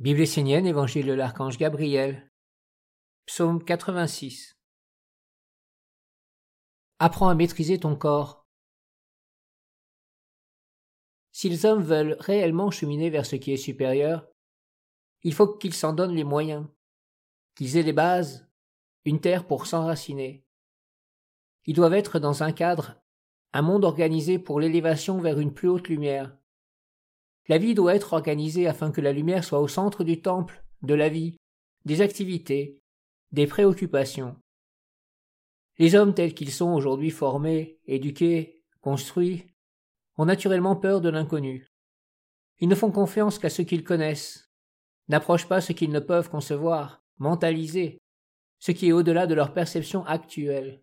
Bible essénienne, Évangile de l'archange Gabriel. Psaume 86. Apprends à maîtriser ton corps. Si les hommes veulent réellement cheminer vers ce qui est supérieur, il faut qu'ils s'en donnent les moyens, qu'ils aient des bases, une terre pour s'enraciner. Ils doivent être dans un cadre, un monde organisé pour l'élévation vers une plus haute lumière. La vie doit être organisée afin que la lumière soit au centre du temple, de la vie, des activités, des préoccupations. Les hommes tels qu'ils sont aujourd'hui formés, éduqués, construits, ont naturellement peur de l'inconnu. Ils ne font confiance qu'à ce qu'ils connaissent, n'approchent pas ce qu'ils ne peuvent concevoir, mentaliser, ce qui est au-delà de leur perception actuelle.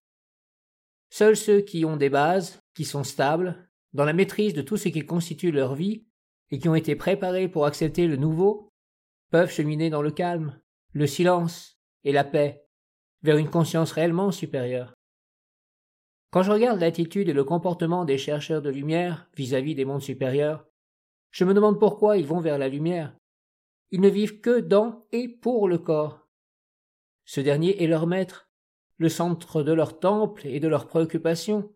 Seuls ceux qui ont des bases, qui sont stables, dans la maîtrise de tout ce qui constitue leur vie, et qui ont été préparés pour accepter le nouveau, peuvent cheminer dans le calme, le silence et la paix, vers une conscience réellement supérieure. Quand je regarde l'attitude et le comportement des chercheurs de lumière vis-à-vis des mondes supérieurs, je me demande pourquoi ils vont vers la lumière. Ils ne vivent que dans et pour le corps. Ce dernier est leur maître, le centre de leur temple et de leurs préoccupations.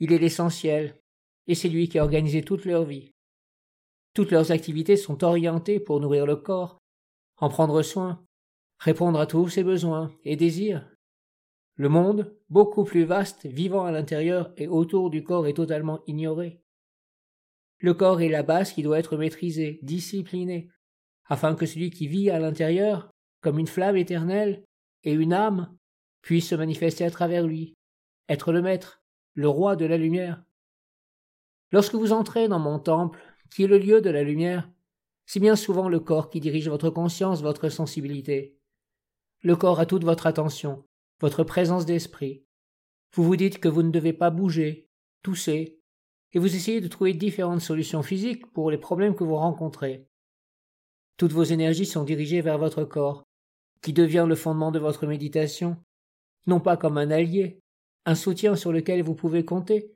Il est l'essentiel, et c'est lui qui a organisé toute leur vie. Toutes leurs activités sont orientées pour nourrir le corps, en prendre soin, répondre à tous ses besoins et désirs. Le monde, beaucoup plus vaste, vivant à l'intérieur et autour du corps, est totalement ignoré. Le corps est la base qui doit être maîtrisée, disciplinée, afin que celui qui vit à l'intérieur, comme une flamme éternelle et une âme, puisse se manifester à travers lui, être le maître, le roi de la lumière. Lorsque vous entrez dans mon temple, qui est le lieu de la lumière, c'est bien souvent le corps qui dirige votre conscience, votre sensibilité. Le corps a toute votre attention, votre présence d'esprit. Vous vous dites que vous ne devez pas bouger, tousser, et vous essayez de trouver différentes solutions physiques pour les problèmes que vous rencontrez. Toutes vos énergies sont dirigées vers votre corps, qui devient le fondement de votre méditation, non pas comme un allié, un soutien sur lequel vous pouvez compter,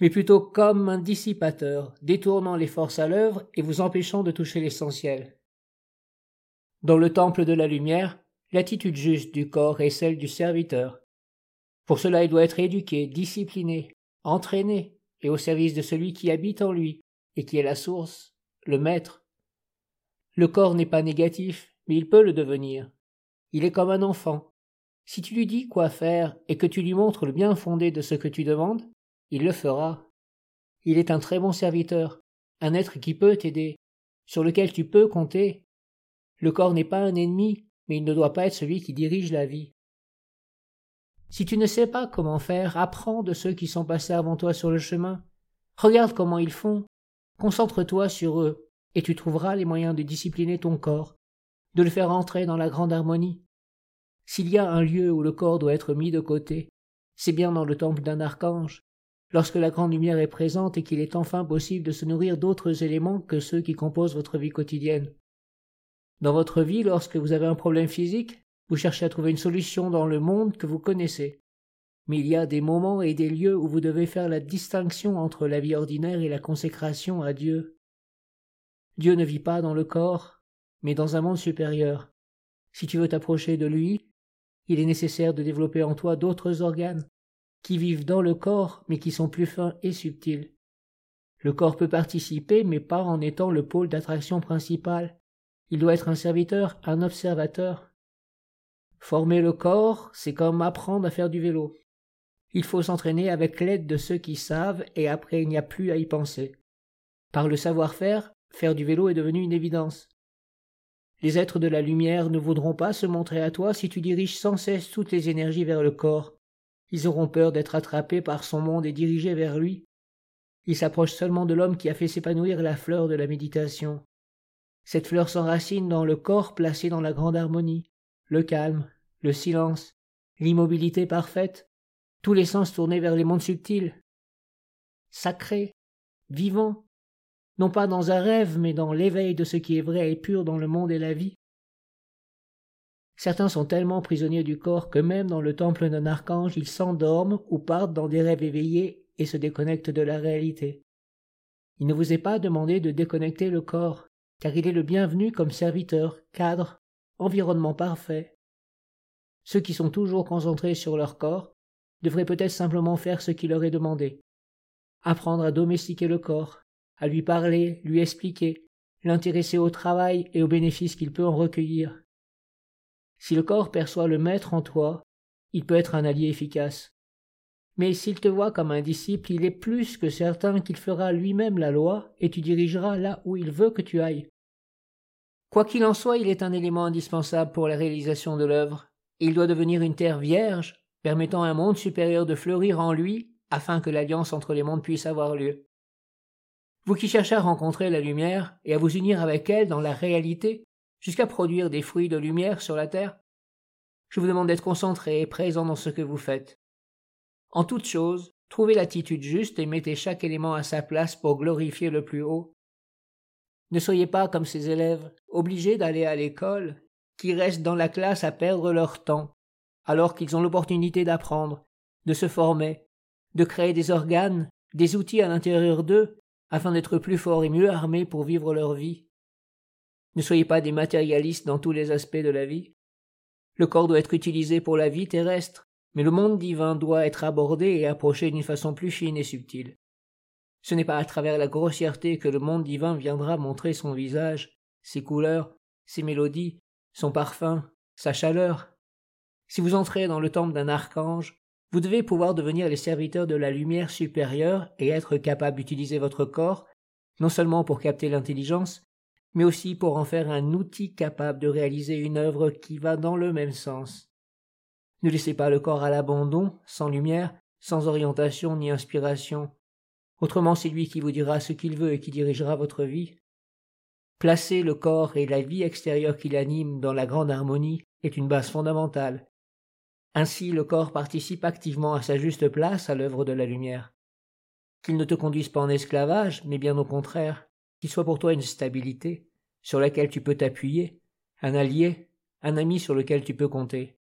mais plutôt comme un dissipateur, détournant les forces à l'œuvre et vous empêchant de toucher l'essentiel. Dans le temple de la lumière, l'attitude juste du corps est celle du serviteur. Pour cela il doit être éduqué, discipliné, entraîné, et au service de celui qui habite en lui, et qui est la source, le maître. Le corps n'est pas négatif, mais il peut le devenir. Il est comme un enfant. Si tu lui dis quoi faire et que tu lui montres le bien fondé de ce que tu demandes, il le fera. Il est un très bon serviteur, un être qui peut t'aider, sur lequel tu peux compter. Le corps n'est pas un ennemi, mais il ne doit pas être celui qui dirige la vie. Si tu ne sais pas comment faire, apprends de ceux qui sont passés avant toi sur le chemin. Regarde comment ils font. Concentre-toi sur eux, et tu trouveras les moyens de discipliner ton corps, de le faire entrer dans la grande harmonie. S'il y a un lieu où le corps doit être mis de côté, c'est bien dans le temple d'un archange, lorsque la grande lumière est présente et qu'il est enfin possible de se nourrir d'autres éléments que ceux qui composent votre vie quotidienne. Dans votre vie, lorsque vous avez un problème physique, vous cherchez à trouver une solution dans le monde que vous connaissez. Mais il y a des moments et des lieux où vous devez faire la distinction entre la vie ordinaire et la consécration à Dieu. Dieu ne vit pas dans le corps, mais dans un monde supérieur. Si tu veux t'approcher de lui, il est nécessaire de développer en toi d'autres organes, qui vivent dans le corps mais qui sont plus fins et subtils. Le corps peut participer mais pas en étant le pôle d'attraction principal. Il doit être un serviteur, un observateur. Former le corps, c'est comme apprendre à faire du vélo. Il faut s'entraîner avec l'aide de ceux qui savent et après il n'y a plus à y penser. Par le savoir-faire, faire du vélo est devenu une évidence. Les êtres de la lumière ne voudront pas se montrer à toi si tu diriges sans cesse toutes les énergies vers le corps, ils auront peur d'être attrapés par son monde et dirigés vers lui. Ils s'approchent seulement de l'homme qui a fait s'épanouir la fleur de la méditation. Cette fleur s'enracine dans le corps placé dans la grande harmonie, le calme, le silence, l'immobilité parfaite, tous les sens tournés vers les mondes subtils. Sacré, vivant, non pas dans un rêve, mais dans l'éveil de ce qui est vrai et pur dans le monde et la vie. Certains sont tellement prisonniers du corps que même dans le temple d'un archange ils s'endorment ou partent dans des rêves éveillés et se déconnectent de la réalité. Il ne vous est pas demandé de déconnecter le corps, car il est le bienvenu comme serviteur, cadre, environnement parfait. Ceux qui sont toujours concentrés sur leur corps devraient peut-être simplement faire ce qui leur est demandé. Apprendre à domestiquer le corps, à lui parler, lui expliquer, l'intéresser au travail et aux bénéfices qu'il peut en recueillir. Si le corps perçoit le maître en toi, il peut être un allié efficace. Mais s'il te voit comme un disciple, il est plus que certain qu'il fera lui-même la loi et tu dirigeras là où il veut que tu ailles. Quoi qu'il en soit, il est un élément indispensable pour la réalisation de l'œuvre. Il doit devenir une terre vierge, permettant à un monde supérieur de fleurir en lui, afin que l'alliance entre les mondes puisse avoir lieu. Vous qui cherchez à rencontrer la lumière et à vous unir avec elle dans la réalité, jusqu'à produire des fruits de lumière sur la terre, je vous demande d'être concentré et présent dans ce que vous faites. En toute chose, trouvez l'attitude juste et mettez chaque élément à sa place pour glorifier le plus haut. Ne soyez pas comme ces élèves, obligés d'aller à l'école, qui restent dans la classe à perdre leur temps, alors qu'ils ont l'opportunité d'apprendre, de se former, de créer des organes, des outils à l'intérieur d'eux, afin d'être plus forts et mieux armés pour vivre leur vie. Ne soyez pas des matérialistes dans tous les aspects de la vie. Le corps doit être utilisé pour la vie terrestre, mais le monde divin doit être abordé et approché d'une façon plus fine et subtile. Ce n'est pas à travers la grossièreté que le monde divin viendra montrer son visage, ses couleurs, ses mélodies, son parfum, sa chaleur. Si vous entrez dans le temple d'un archange, vous devez pouvoir devenir les serviteurs de la lumière supérieure et être capable d'utiliser votre corps, non seulement pour capter l'intelligence, mais aussi pour en faire un outil capable de réaliser une œuvre qui va dans le même sens. Ne laissez pas le corps à l'abandon, sans lumière, sans orientation ni inspiration. Autrement c'est lui qui vous dira ce qu'il veut et qui dirigera votre vie. Placer le corps et la vie extérieure qui l'anime dans la grande harmonie est une base fondamentale. Ainsi le corps participe activement à sa juste place à l'œuvre de la lumière. Qu'il ne te conduise pas en esclavage, mais bien au contraire, qu'il soit pour toi une stabilité, sur laquelle tu peux t'appuyer, un allié, un ami sur lequel tu peux compter.